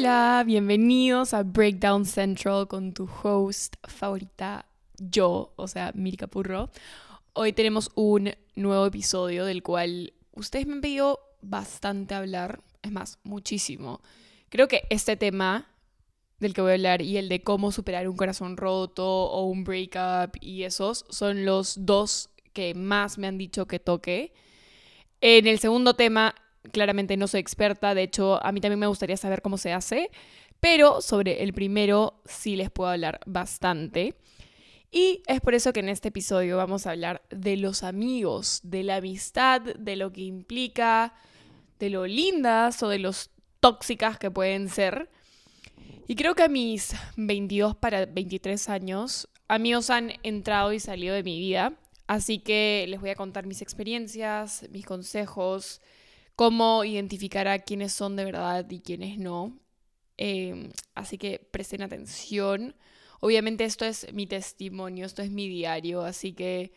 Hola, bienvenidos a Breakdown Central con tu host favorita, yo, o sea, Mirka Purro. Hoy tenemos un nuevo episodio del cual ustedes me han pedido bastante hablar, es más, muchísimo. Creo que este tema del que voy a hablar y el de cómo superar un corazón roto o un breakup y esos son los dos que más me han dicho que toque. En el segundo tema, claramente no soy experta, de hecho a mí también me gustaría saber cómo se hace, pero sobre el primero sí les puedo hablar bastante. Y es por eso que en este episodio vamos a hablar de los amigos, de la amistad, de lo que implica, de lo lindas o de los tóxicas que pueden ser. Y creo que a mis 22 para 23 años, amigos han entrado y salido de mi vida. Así que les voy a contar mis experiencias, mis consejos, cómo identificar a quiénes son de verdad y quiénes no. Em, así que presten atención. Obviamente esto es mi testimonio, esto es mi diario, así que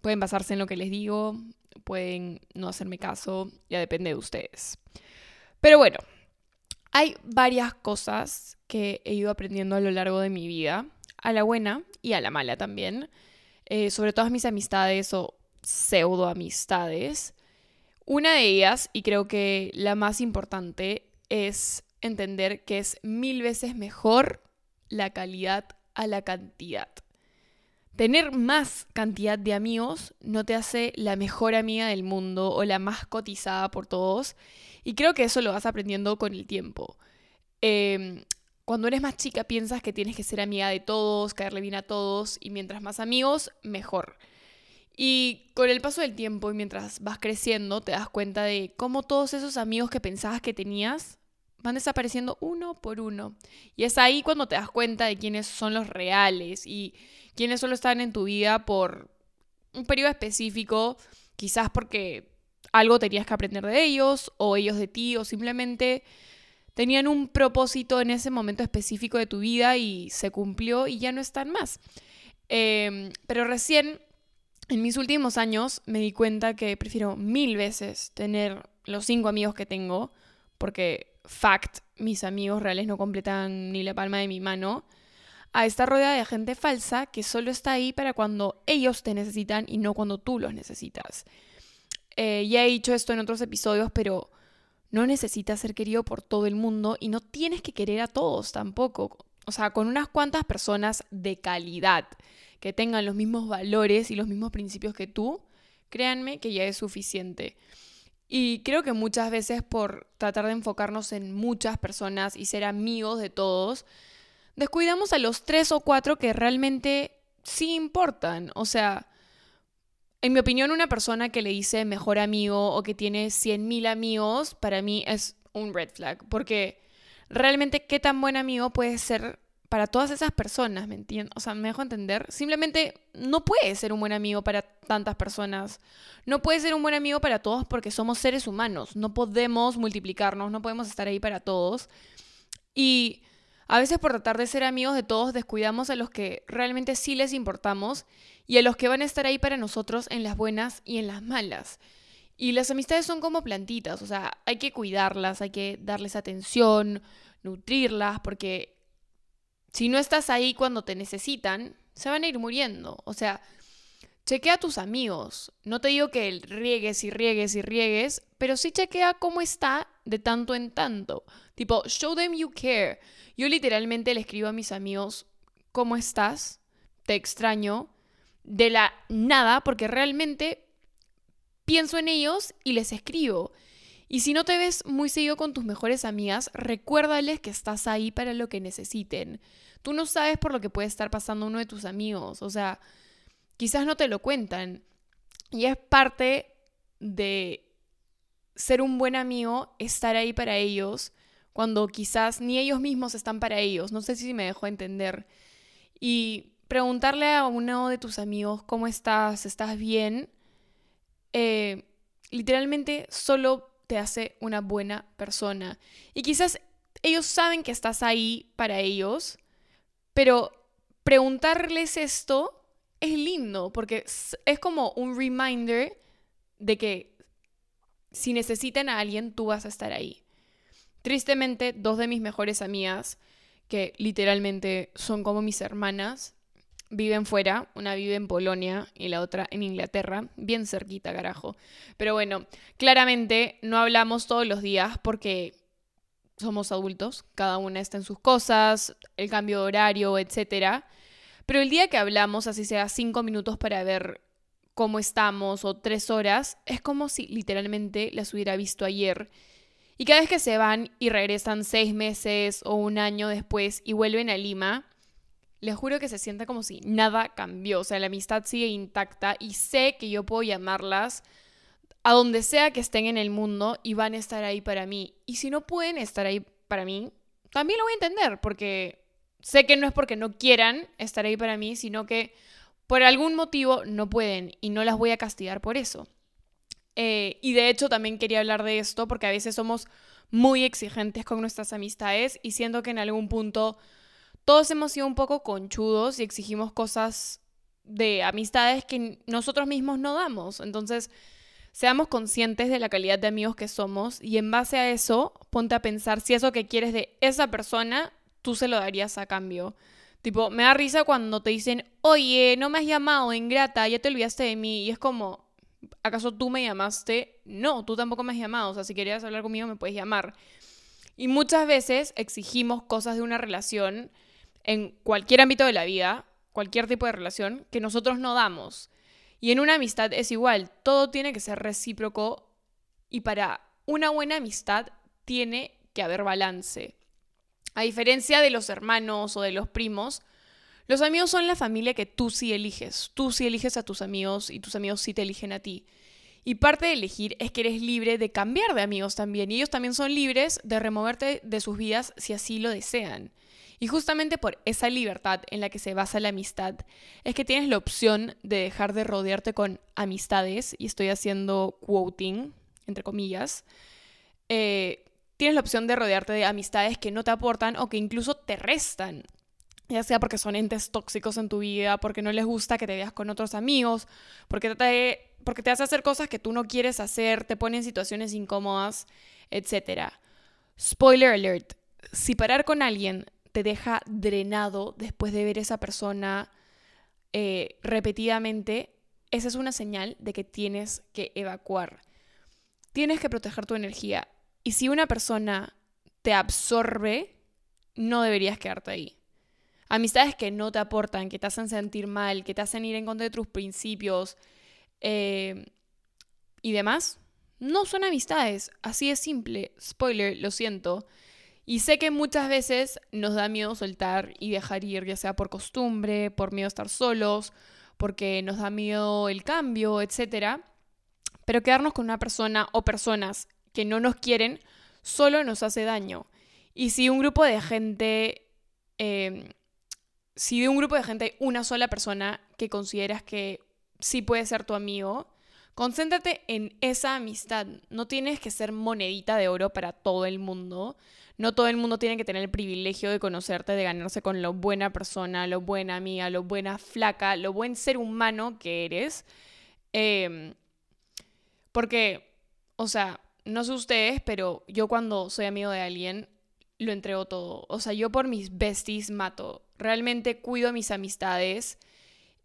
pueden basarse en lo que les digo, pueden no hacerme caso, ya depende de ustedes. Pero bueno, hay varias cosas que he ido aprendiendo a lo largo de mi vida, a la buena y a la mala también, eh, sobre todas mis amistades o pseudo amistades. Una de ellas, y creo que la más importante, es entender que es mil veces mejor la calidad a la cantidad. Tener más cantidad de amigos no te hace la mejor amiga del mundo o la más cotizada por todos. Y creo que eso lo vas aprendiendo con el tiempo. Em, cuando eres más chica piensas que tienes que ser amiga de todos, caerle bien a todos y mientras más amigos, mejor. Y con el paso del tiempo y mientras vas creciendo te das cuenta de cómo todos esos amigos que pensabas que tenías van desapareciendo uno por uno. Y es ahí cuando te das cuenta de quiénes son los reales y quiénes solo están en tu vida por un periodo específico, quizás porque algo tenías que aprender de ellos o ellos de ti o simplemente tenían un propósito en ese momento específico de tu vida y se cumplió y ya no están más. Em, pero recién, en mis últimos años, me di cuenta que prefiero mil veces tener los cinco amigos que tengo, porque fact, mis amigos reales no completan ni la palma de mi mano, a estar rodeada de gente falsa que solo está ahí para cuando ellos te necesitan y no cuando tú los necesitas. Eh, ya he dicho esto en otros episodios, pero no necesitas ser querido por todo el mundo y no tienes que querer a todos tampoco. O sea, con unas cuantas personas de calidad que tengan los mismos valores y los mismos principios que tú, créanme que ya es suficiente. Y creo que muchas veces por tratar de enfocarnos en muchas personas y ser amigos de todos, descuidamos a los tres o cuatro que realmente sí importan. O sea, en mi opinión, una persona que le dice mejor amigo o que tiene 100.000 amigos, para mí es un red flag. Porque realmente, ¿qué tan buen amigo puede ser para todas esas personas, ¿me entiendes? O sea, me dejo entender. Simplemente no puede ser un buen amigo para tantas personas. No puede ser un buen amigo para todos porque somos seres humanos. No podemos multiplicarnos, no podemos estar ahí para todos. Y a veces por tratar de ser amigos de todos descuidamos a los que realmente sí les importamos y a los que van a estar ahí para nosotros en las buenas y en las malas. Y las amistades son como plantitas, o sea, hay que cuidarlas, hay que darles atención, nutrirlas, porque si no estás ahí cuando te necesitan, se van a ir muriendo. O sea, chequea a tus amigos. No te digo que riegues y riegues y riegues, pero sí chequea cómo está de tanto en tanto. Tipo, show them you care. Yo literalmente le escribo a mis amigos, ¿cómo estás? Te extraño. De la nada, porque realmente pienso en ellos y les escribo. Y si no te ves muy seguido con tus mejores amigas, recuérdales que estás ahí para lo que necesiten. Tú no sabes por lo que puede estar pasando uno de tus amigos, o sea, quizás no te lo cuentan. Y es parte de ser un buen amigo, estar ahí para ellos, cuando quizás ni ellos mismos están para ellos. No sé si me dejó entender. Y preguntarle a uno de tus amigos, ¿cómo estás? ¿Estás bien? Eh, literalmente solo te hace una buena persona. Y quizás ellos saben que estás ahí para ellos, pero preguntarles esto es lindo porque es como un reminder de que si necesitan a alguien, tú vas a estar ahí. Tristemente, dos de mis mejores amigas, que literalmente son como mis hermanas, viven fuera. Una vive en Polonia y la otra en Inglaterra, bien cerquita, carajo. Pero bueno, claramente no hablamos todos los días porque somos adultos, cada una está en sus cosas, el cambio de horario, etc. Pero el día que hablamos, así sea cinco minutos para ver cómo estamos o tres horas, es como si literalmente las hubiera visto ayer. Y cada vez que se van y regresan seis meses o un año después y vuelven a Lima, les juro que se sienta como si nada cambió. O sea, la amistad sigue intacta y sé que yo puedo llamarlas a donde sea que estén en el mundo y van a estar ahí para mí. Y si no pueden estar ahí para mí, también lo voy a entender, porque sé que no es porque no quieran estar ahí para mí, sino que por algún motivo no pueden y no las voy a castigar por eso. Eh, y de hecho también quería hablar de esto porque a veces somos muy exigentes con nuestras amistades y siento que en algún punto todos hemos sido un poco conchudos y exigimos cosas de amistades que nosotros mismos no damos. Entonces, seamos conscientes de la calidad de amigos que somos y en base a eso, ponte a pensar si eso que quieres de esa persona, tú se lo darías a cambio. Tipo, me da risa cuando te dicen, oye, no me has llamado, ingrata, ya te olvidaste de mí. Y es como, ¿acaso tú me llamaste? No, tú tampoco me has llamado. O sea, si querías hablar conmigo, me puedes llamar. Y muchas veces exigimos cosas de una relación en cualquier ámbito de la vida, cualquier tipo de relación, que nosotros no damos. Y en una amistad es igual, todo tiene que ser recíproco y para una buena amistad tiene que haber balance. A diferencia de los hermanos o de los primos, los amigos son la familia que tú sí eliges. Tú sí eliges a tus amigos y tus amigos sí te eligen a ti. Y parte de elegir es que eres libre de cambiar de amigos también. Y ellos también son libres de removerte de sus vidas si así lo desean. Y justamente por esa libertad en la que se basa la amistad, es que tienes la opción de dejar de rodearte con amistades, y estoy haciendo quoting, entre comillas, eh, tienes la opción de rodearte de amistades que no te aportan o que incluso te restan. Ya sea porque son entes tóxicos en tu vida, porque no les gusta que te veas con otros amigos, porque te, porque te hace hacer cosas que tú no quieres hacer, te pone en situaciones incómodas, etc. Spoiler alert, si parar con alguien te deja drenado después de ver a esa persona eh, repetidamente, esa es una señal de que tienes que evacuar. Tienes que proteger tu energía. Y si una persona te absorbe, no deberías quedarte ahí. Amistades que no te aportan, que te hacen sentir mal, que te hacen ir en contra de tus principios eh, y demás, no son amistades. Así es simple. Spoiler, lo siento. Y sé que muchas veces nos da miedo soltar y dejar ir, ya sea por costumbre, por miedo a estar solos, porque nos da miedo el cambio, etc. Pero quedarnos con una persona o personas que no nos quieren solo nos hace daño. Y si un grupo de gente, em, si de un grupo de gente hay una sola persona que consideras que sí puede ser tu amigo, concéntrate en esa amistad. No tienes que ser monedita de oro para todo el mundo. No todo el mundo tiene que tener el privilegio de conocerte, de ganarse con lo buena persona, lo buena amiga, lo buena flaca, lo buen ser humano que eres. Em, porque, o sea, no sé ustedes, pero yo cuando soy amigo de alguien, lo entrego todo. O sea, yo por mis besties mato. Realmente cuido mis amistades.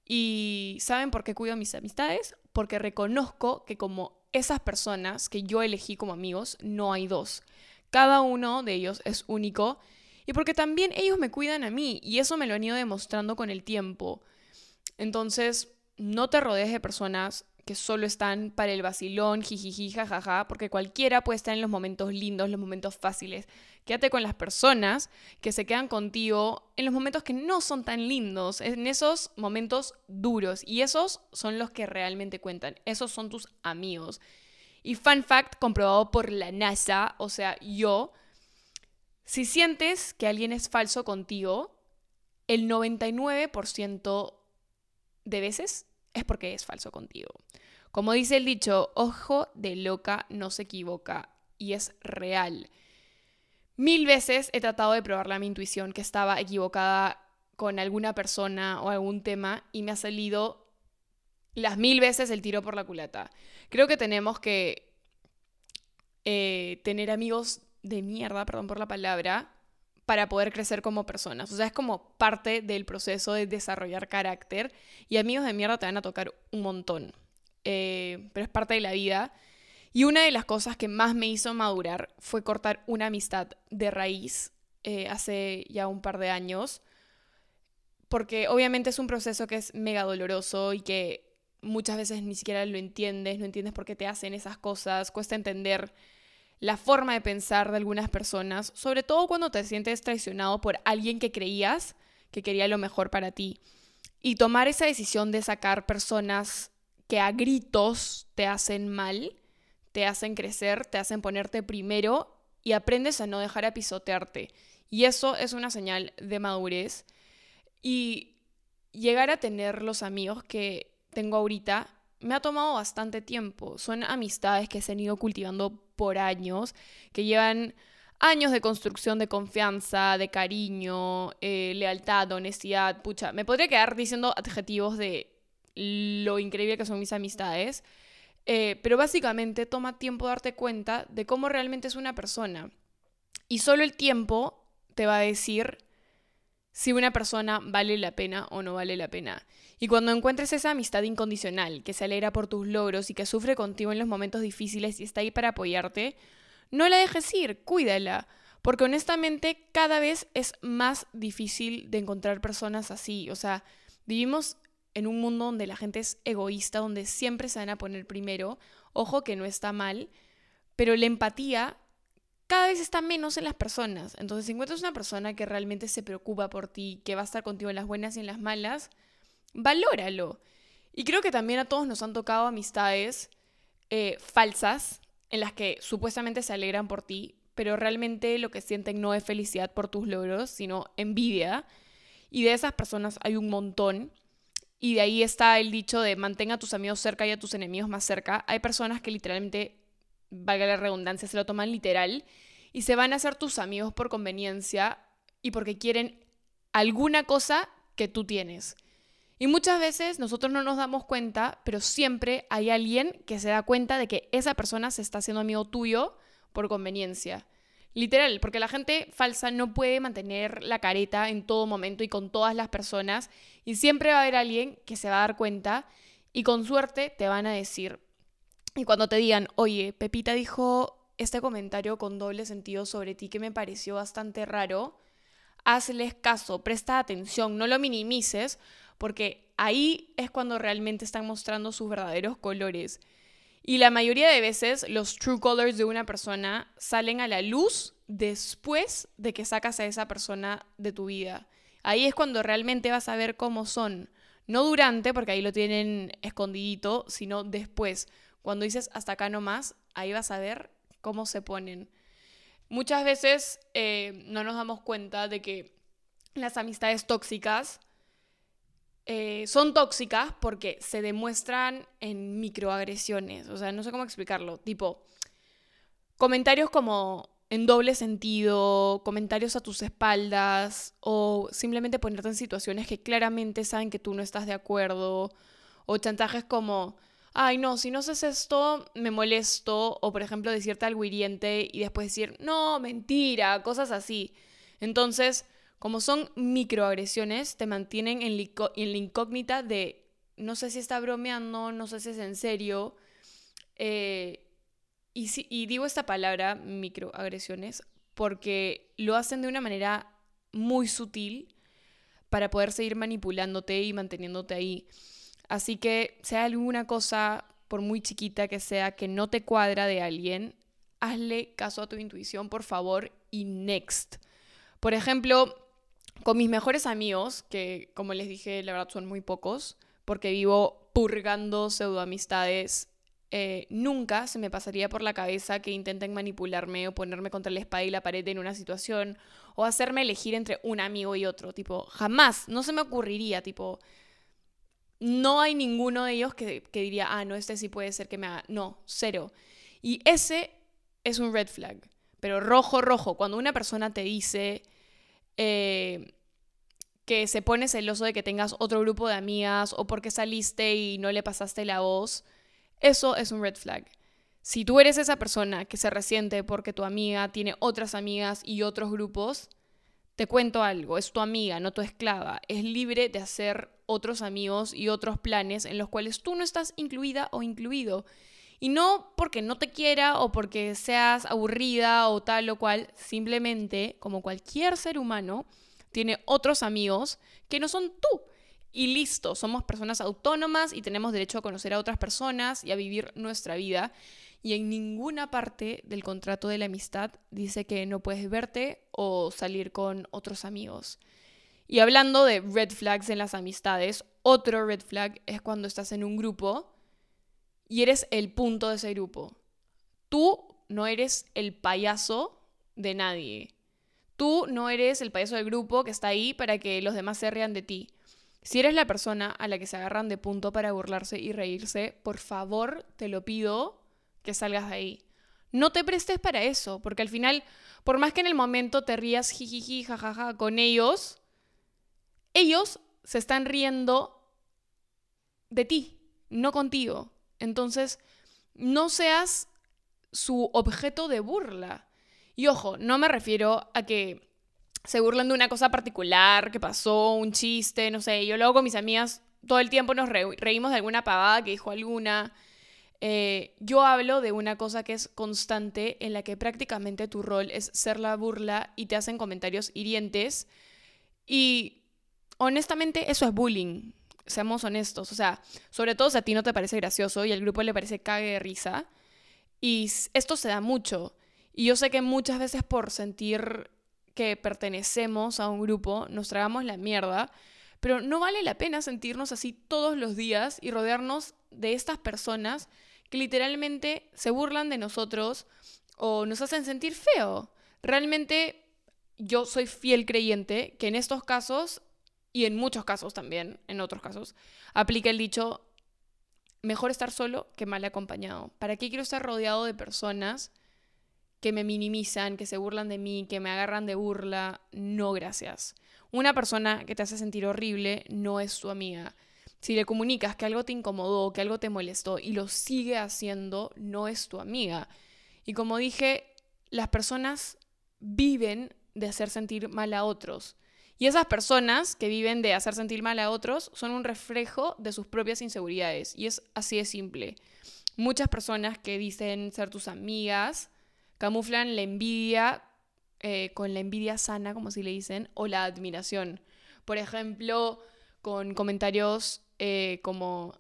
¿Y saben por qué cuido mis amistades? Porque reconozco que como esas personas que yo elegí como amigos, no hay dos. Cada uno de ellos es único y porque también ellos me cuidan a mí y eso me lo han ido demostrando con el tiempo. Entonces, no te rodees de personas que solo están para el vacilón, jijiji, jajaja, porque cualquiera puede estar en los momentos lindos, los momentos fáciles. Quédate con las personas que se quedan contigo en los momentos que no son tan lindos, en esos momentos duros. Y esos son los que realmente cuentan. Esos son tus amigos. Y fun fact comprobado por la NASA, o sea, yo, si sientes que alguien es falso contigo, el 99% de veces es porque es falso contigo. Como dice el dicho, ojo de loca no se equivoca y es real. Mil veces he tratado de probarle a mi intuición que estaba equivocada con alguna persona o algún tema y me ha salido las mil veces el tiro por la culata. Creo que tenemos que eh, tener amigos de mierda, perdón por la palabra, para poder crecer como personas. O sea, es como parte del proceso de desarrollar carácter y amigos de mierda te van a tocar un montón. Eh, pero es parte de la vida. Y una de las cosas que más me hizo madurar fue cortar una amistad de raíz eh, hace ya un par de años. Porque obviamente es un proceso que es mega doloroso y que muchas veces ni siquiera lo entiendes, no entiendes por qué te hacen esas cosas, cuesta entender la forma de pensar de algunas personas, sobre todo cuando te sientes traicionado por alguien que creías que quería lo mejor para ti. Y tomar esa decisión de sacar personas que a gritos te hacen mal, te hacen crecer, te hacen ponerte primero y aprendes a no dejar a pisotearte. Y eso es una señal de madurez. Y llegar a tener los amigos que tengo ahorita me ha tomado bastante tiempo. Son amistades que se han ido cultivando por años, que llevan años de construcción de confianza, de cariño, eh, lealtad, honestidad. Pucha, me podría quedar diciendo adjetivos de lo increíble que son mis amistades, eh, pero básicamente toma tiempo darte cuenta de cómo realmente es una persona. Y solo el tiempo te va a decir si una persona vale la pena o no vale la pena. Y cuando encuentres esa amistad incondicional, que se alegra por tus logros y que sufre contigo en los momentos difíciles y está ahí para apoyarte, no la dejes ir, cuídala. Porque honestamente cada vez es más difícil de encontrar personas así. O sea, vivimos en un mundo donde la gente es egoísta, donde siempre se van a poner primero. Ojo que no está mal, pero la empatía cada vez está menos en las personas. Entonces, si encuentras una persona que realmente se preocupa por ti, que va a estar contigo en las buenas y en las malas, valóralo. Y creo que también a todos nos han tocado amistades eh, falsas en las que supuestamente se alegran por ti, pero realmente lo que sienten no es felicidad por tus logros, sino envidia. Y de esas personas hay un montón. Y de ahí está el dicho de mantenga a tus amigos cerca y a tus enemigos más cerca. Hay personas que literalmente, valga la redundancia, se lo toman literal y se van a hacer tus amigos por conveniencia y porque quieren alguna cosa que tú tienes. Y muchas veces nosotros no nos damos cuenta, pero siempre hay alguien que se da cuenta de que esa persona se está haciendo amigo tuyo por conveniencia. Literal, porque la gente falsa no puede mantener la careta en todo momento y con todas las personas. Y siempre va a haber alguien que se va a dar cuenta y con suerte te van a decir. Y cuando te digan, oye, Pepita dijo este comentario con doble sentido sobre ti que me pareció bastante raro, hazles caso, presta atención, no lo minimices, porque ahí es cuando realmente están mostrando sus verdaderos colores. Y la mayoría de veces los true colors de una persona salen a la luz después de que sacas a esa persona de tu vida. Ahí es cuando realmente vas a ver cómo son. No durante, porque ahí lo tienen escondidito, sino después. Cuando dices hasta acá nomás, ahí vas a ver cómo se ponen. Muchas veces eh, no nos damos cuenta de que las amistades tóxicas eh, son tóxicas porque se demuestran en microagresiones. O sea, no sé cómo explicarlo. Tipo, comentarios como en doble sentido, comentarios a tus espaldas o simplemente ponerte en situaciones que claramente saben que tú no estás de acuerdo o chantajes como, ay no, si no haces esto me molesto o por ejemplo decirte algo hiriente y después decir, no, mentira, cosas así. Entonces, como son microagresiones, te mantienen en, la incógnita de no sé si está bromeando, no sé si es en serio. Eh, y, y digo esta palabra, microagresiones, porque lo hacen de una manera muy sutil para poder seguir manipulándote y manteniéndote ahí. Así que sea alguna cosa, por muy chiquita que sea, que no te cuadra de alguien, hazle caso a tu intuición, por favor, y next. Por ejemplo, con mis mejores amigos, que como les dije, la verdad son muy pocos, porque vivo purgando pseudoamistades, eh, nunca se me pasaría por la cabeza que intenten manipularme o ponerme contra la espada y la pared en una situación o hacerme elegir entre un amigo y otro. Tipo, jamás, no se me ocurriría, tipo, no hay ninguno de ellos que, que diría, ah, no, este sí puede ser que me haga. No, cero. Y ese es un red flag. Pero rojo, rojo, cuando una persona te dice eh, que se pone celoso de que tengas otro grupo de amigas o porque saliste y no le pasaste la voz, eso es un red flag. si tú eres esa persona que se resiente porque tu amiga tiene otras amigas y otros grupos, te cuento algo, es tu amiga, no tu esclava, es libre de hacer otros amigos y otros planes en los cuales tú no estás incluida o incluido. Y no porque no te quiera o porque seas aburrida o tal o cual, simplemente, como cualquier ser humano, tiene otros amigos que no son tú. Y listo, somos personas autónomas y tenemos derecho a conocer a otras personas y a vivir nuestra vida. Y en ninguna parte del contrato de la amistad dice que no puedes verte o salir con otros amigos. Y hablando de red flags en las amistades, otro red flag es cuando estás en un grupo y eres el punto de ese grupo. Tú no eres el payaso de nadie. Tú no eres el payaso del grupo que está ahí para que los demás se rían de ti. Si eres la persona a la que se agarran de punto para burlarse y reírse, por favor, te lo pido que salgas de ahí. No te prestes para eso, porque al final, por más que en el momento te rías jijiji, jajaja con ellos, ellos se están riendo de ti, no contigo. Entonces, no seas su objeto de burla. Y ojo, no me refiero a que se burlen de una cosa particular que pasó, un chiste, no sé. Yo luego con mis amigas todo el tiempo nos reímos de alguna pavada que dijo alguna. Eh, yo hablo de una cosa que es constante en la que prácticamente tu rol es ser la burla y te hacen comentarios hirientes. Y honestamente eso es bullying seamos honestos, o sea, sobre todo si a ti no te parece gracioso y al grupo le parece cague de risa. Y esto se da mucho. Y yo sé que muchas veces por sentir que pertenecemos a un grupo nos tragamos la mierda, pero no vale la pena sentirnos así todos los días y rodearnos de estas personas que literalmente se burlan de nosotros o nos hacen sentir feo. Realmente yo soy fiel creyente que en estos casos y en muchos casos también, en otros casos, aplica el dicho, mejor estar solo que mal acompañado. ¿Para qué quiero estar rodeado de personas que me minimizan, que se burlan de mí, que me agarran de burla? No, gracias. Una persona que te hace sentir horrible no es tu amiga. Si le comunicas que algo te incomodó, que algo te molestó y lo sigue haciendo, no es tu amiga. Y como dije, las personas viven de hacer sentir mal a otros. Y esas personas que viven de hacer sentir mal a otros son un reflejo de sus propias inseguridades. Y es así de simple. Muchas personas que dicen ser tus amigas camuflan la envidia eh, con la envidia sana, como si le dicen, o la admiración. Por ejemplo, con comentarios eh, como,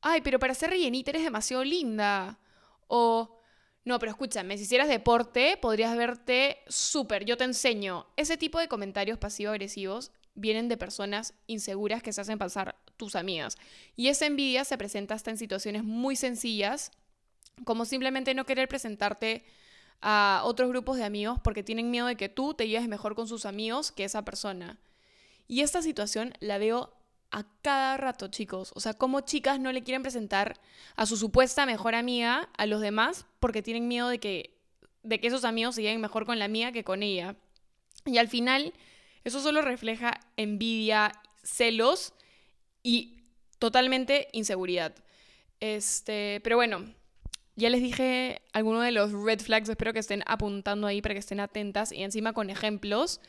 ay, pero para ser rellenita eres demasiado linda. O, no, pero escúchame, si hicieras deporte, podrías verte súper, yo te enseño. Ese tipo de comentarios pasivo-agresivos vienen de personas inseguras que se hacen pasar tus amigas. Y esa envidia se presenta hasta en situaciones muy sencillas, como simplemente no querer presentarte a otros grupos de amigos porque tienen miedo de que tú te lleves mejor con sus amigos que esa persona. Y esta situación la veo a cada rato, chicos. O sea, como chicas no le quieren presentar a su supuesta mejor amiga a los demás porque tienen miedo de que, de que esos amigos se lleven mejor con la amiga que con ella. Y al final, eso solo refleja envidia, celos y totalmente inseguridad. Este, pero bueno, ya les dije algunos de los red flags, espero que estén apuntando ahí para que estén atentas y encima con ejemplos.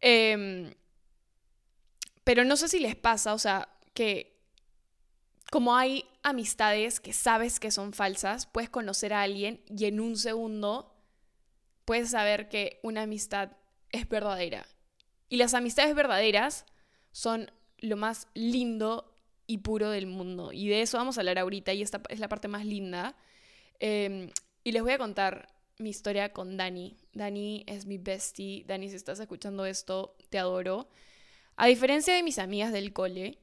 Eh, pero no sé si les pasa, o sea, que como hay amistades que sabes que son falsas, puedes conocer a alguien y en un segundo puedes saber que una amistad es verdadera. Y las amistades verdaderas son lo más lindo y puro del mundo. Y de eso vamos a hablar ahorita y esta es la parte más linda. Em, y les voy a contar mi historia con Dani. Dani es mi bestie. Dani, si estás escuchando esto, te adoro. A diferencia de mis amigas del cole,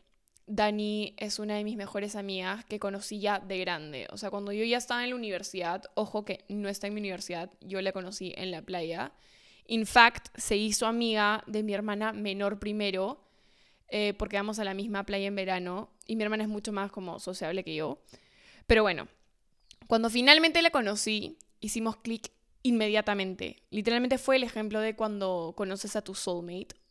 Dani es una de mis mejores amigas que conocí ya de grande. O sea, cuando yo ya estaba en la universidad, ojo que no está en mi universidad, yo la conocí en la playa. In fact, se hizo amiga de mi hermana menor primero, eh, porque vamos a la misma playa en verano, y mi hermana es mucho más como sociable que yo. Pero bueno, cuando finalmente la conocí, hicimos clic inmediatamente. Literalmente fue el ejemplo de cuando conoces a tu soulmate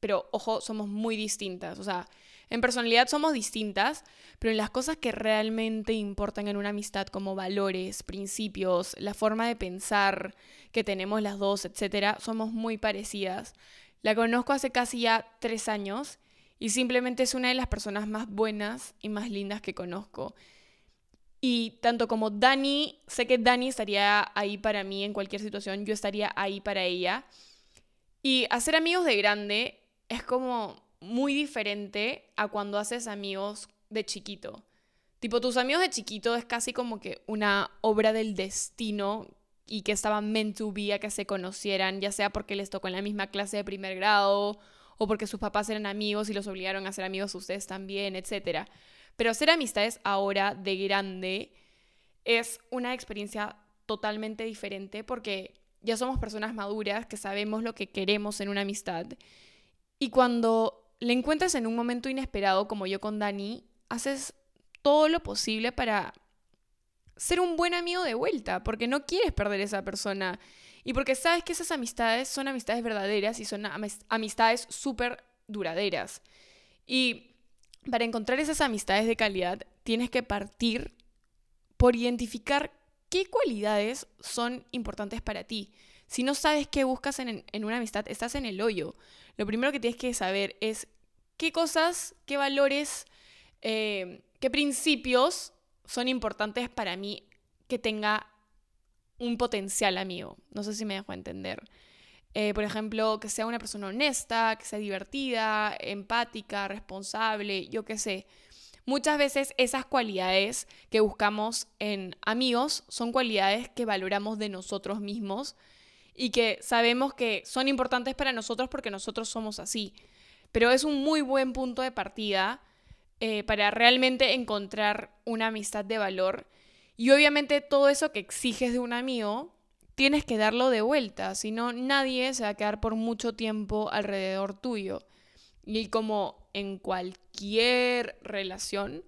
pero ojo, somos muy distintas. O sea, En personalidad somos distintas, pero en las cosas que realmente importan en una amistad, como valores, principios, la forma de pensar que tenemos las dos, etc., somos muy parecidas. La conozco hace casi ya tres años y simplemente es una de las personas más buenas y más lindas que conozco. Y tanto como Dani, sé que Dani estaría ahí para mí en cualquier situación, yo estaría ahí para ella. Y hacer amigos de grande es como muy diferente a cuando haces amigos de chiquito. Tipo, tus amigos de chiquito es casi como que una obra del destino y que estaban meant to be a que se conocieran, ya sea porque les tocó en la misma clase de primer grado o porque sus papás eran amigos y los obligaron a ser amigos ustedes también, etc. Pero hacer amistades ahora de grande es una experiencia totalmente diferente porque ya somos personas maduras que sabemos lo que queremos en una amistad. Y cuando le encuentras en un momento inesperado, como yo con Dani, haces todo lo posible para ser un buen amigo de vuelta, porque no quieres perder a esa persona. Y porque sabes que esas amistades son amistades verdaderas y son amistades súper duraderas. Y para encontrar esas amistades de calidad, tienes que partir por identificar qué cualidades son importantes para ti. Si no sabes qué buscas en, una amistad, estás en el hoyo lo primero que tienes que saber es qué cosas, qué valores, eh, qué principios son importantes para mí que tenga un potencial amigo. No sé si me dejo entender. Eh, por ejemplo, que sea una persona honesta, que sea divertida, empática, responsable, yo qué sé. Muchas veces esas cualidades que buscamos en amigos son cualidades que valoramos de nosotros mismos y que sabemos que son importantes para nosotros porque nosotros somos así. Pero es un muy buen punto de partida eh, para realmente encontrar una amistad de valor. Y obviamente todo eso que exiges de un amigo, tienes que darlo de vuelta, si no nadie se va a quedar por mucho tiempo alrededor tuyo. Y como en cualquier relación,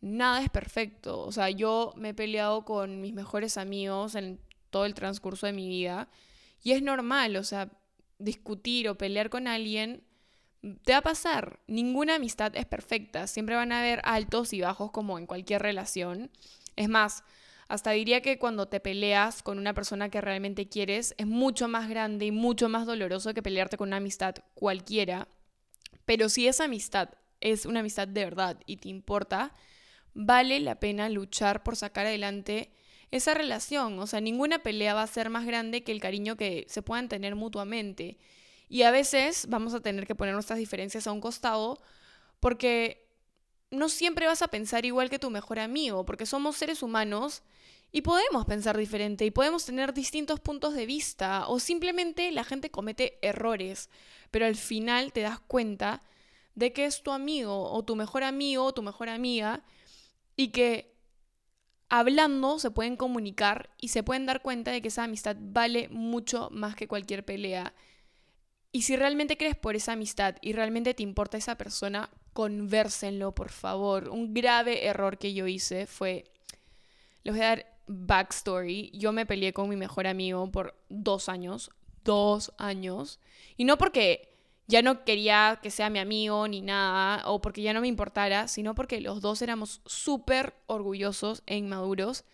nada es perfecto. O sea, yo me he peleado con mis mejores amigos en todo el transcurso de mi vida y es normal, o sea, discutir o pelear con alguien te va a pasar. Ninguna amistad es perfecta. Siempre van a haber altos y bajos como en cualquier relación. Es más, hasta diría que cuando te peleas con una persona que realmente quieres es mucho más grande y mucho más doloroso que pelearte con una amistad cualquiera. Pero si esa amistad es una amistad de verdad y te importa, vale la pena luchar por sacar adelante esa relación. O sea, ninguna pelea va a ser más grande que el cariño que se puedan tener mutuamente. Y a veces vamos a tener que poner nuestras diferencias a un costado porque no siempre vas a pensar igual que tu mejor amigo, porque somos seres humanos y podemos pensar diferente y podemos tener distintos puntos de vista o simplemente la gente comete errores, pero al final te das cuenta de que es tu amigo o tu mejor amigo o tu mejor amiga y que hablando se pueden comunicar y se pueden dar cuenta de que esa amistad vale mucho más que cualquier pelea. Y si realmente crees por esa amistad y realmente te importa esa persona, conversenlo, por favor. Un grave error que yo hice fue, les voy a dar backstory, yo me peleé con mi mejor amigo por dos años, dos años, y no porque ya no quería que sea mi amigo ni nada, o porque ya no me importara, sino porque los dos éramos súper orgullosos e inmaduros.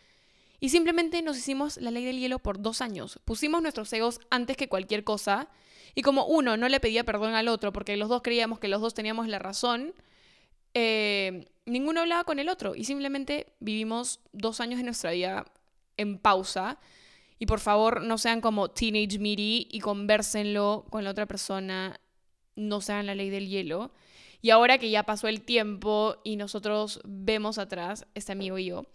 Y simplemente nos hicimos la ley del hielo por dos años. Pusimos nuestros egos antes que cualquier cosa. Y como uno no le pedía perdón al otro porque los dos creíamos que los dos teníamos la razón, eh, ninguno hablaba con el otro. Y simplemente vivimos dos años de nuestra vida en pausa. Y por favor, no sean como teenage meaty y conversenlo con la otra persona no sean la ley del hielo. Y ahora que ya pasó el tiempo y nosotros vemos atrás, este amigo y yo,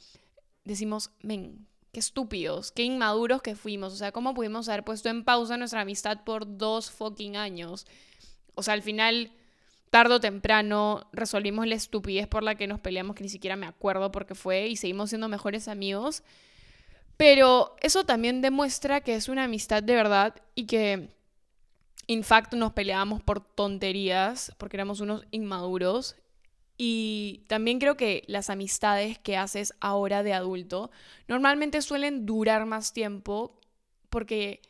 decimos, men, qué estúpidos, qué inmaduros que fuimos. O sea, ¿cómo pudimos haber puesto en pausa nuestra amistad por dos fucking años? O sea, al final, tarde o temprano, resolvimos la estupidez por la que nos peleamos, que ni siquiera me acuerdo por qué fue, y seguimos siendo mejores amigos. Pero eso también demuestra que es una amistad de verdad y que In fact, nos peleábamos por tonterías porque éramos unos inmaduros. Y también creo que las amistades que haces ahora de adulto normalmente suelen durar más tiempo porque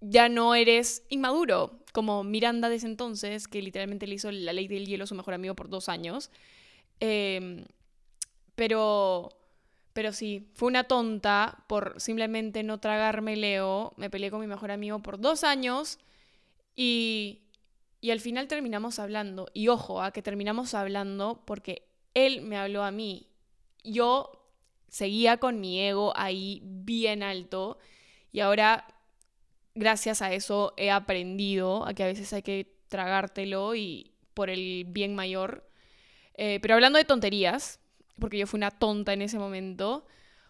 ya no eres inmaduro, como Miranda de ese entonces, que literalmente le hizo la ley del hielo a su mejor amigo por dos años. Em, pero, pero sí, fue una tonta por simplemente no tragarme Leo. Me peleé con mi mejor amigo por dos años y, y al final terminamos hablando. Y ojo, a que terminamos hablando porque él me habló a mí. Yo seguía con mi ego ahí bien alto y ahora gracias a eso he aprendido a que a veces hay que tragártelo y por el bien mayor. Eh, pero hablando de tonterías, porque yo fui una tonta en ese momento,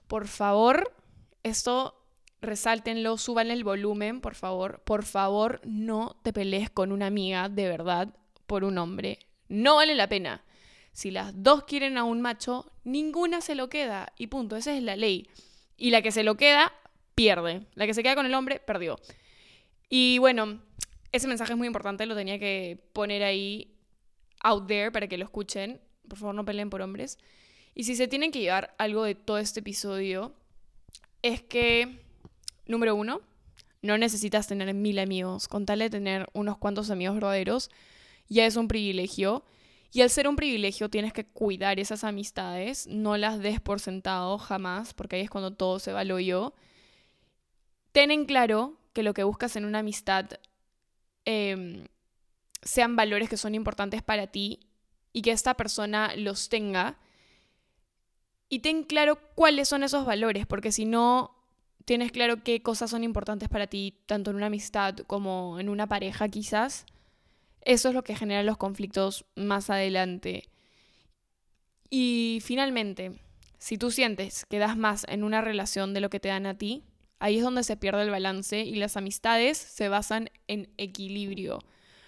por favor, esto resáltenlo, suban el volumen, por favor. Por favor, no te pelees con una amiga de verdad por un hombre. No vale la pena. Si las dos quieren a un macho, ninguna se lo queda. Y punto, esa es la ley. Y la que se lo queda, pierde. La que se queda con el hombre, perdió. Y bueno, ese mensaje es muy importante, lo tenía que poner ahí out there para que lo escuchen. Por favor, no peleen por hombres. Y si se tienen que llevar algo de todo este episodio, es que, número uno, no necesitas tener mil amigos. Con tal de tener unos cuantos amigos verdaderos, ya es un privilegio. Y al ser un privilegio tienes que cuidar esas amistades, no las des por sentado jamás, porque ahí es cuando todo se va lo yo. Ten en claro que lo que buscas en una amistad em, sean valores que son importantes para ti y que esta persona los tenga. Y ten claro cuáles son esos valores, porque si no tienes claro qué cosas son importantes para ti, tanto en una amistad como en una pareja quizás, eso es lo que genera los conflictos más adelante. Y finalmente, si tú sientes que das más en una relación de lo que te dan a ti, ahí es donde se pierde el balance y las amistades se basan en equilibrio.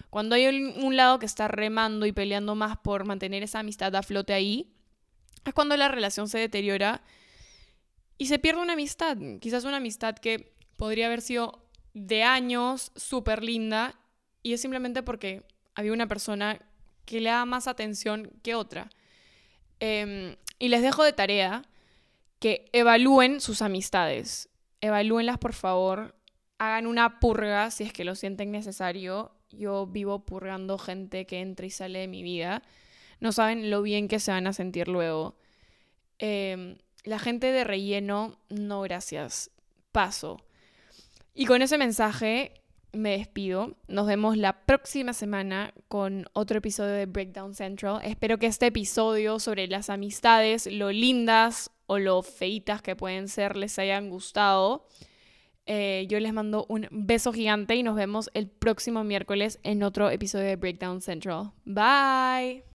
Cuando hay un lado que está remando y peleando más por mantener esa amistad a flote ahí, es cuando la relación se deteriora y se pierde una amistad. Quizás una amistad que podría haber sido de años, súper linda, y es simplemente porque había una persona que le da más atención que otra. Em, y les dejo de tarea que evalúen sus amistades. Evalúenlas, por favor. Hagan una purga si es que lo sienten necesario. Yo vivo purgando gente que entra y sale de mi vida. No saben lo bien que se van a sentir luego. Em, la gente de relleno, no gracias. Paso. Y con ese mensaje me despido. Nos vemos la próxima semana con otro episodio de Breakdown Central. Espero que este episodio sobre las amistades, lo lindas o lo feitas que pueden ser, les hayan gustado. Eh, yo les mando un beso gigante y nos vemos el próximo miércoles en otro episodio de Breakdown Central. Bye.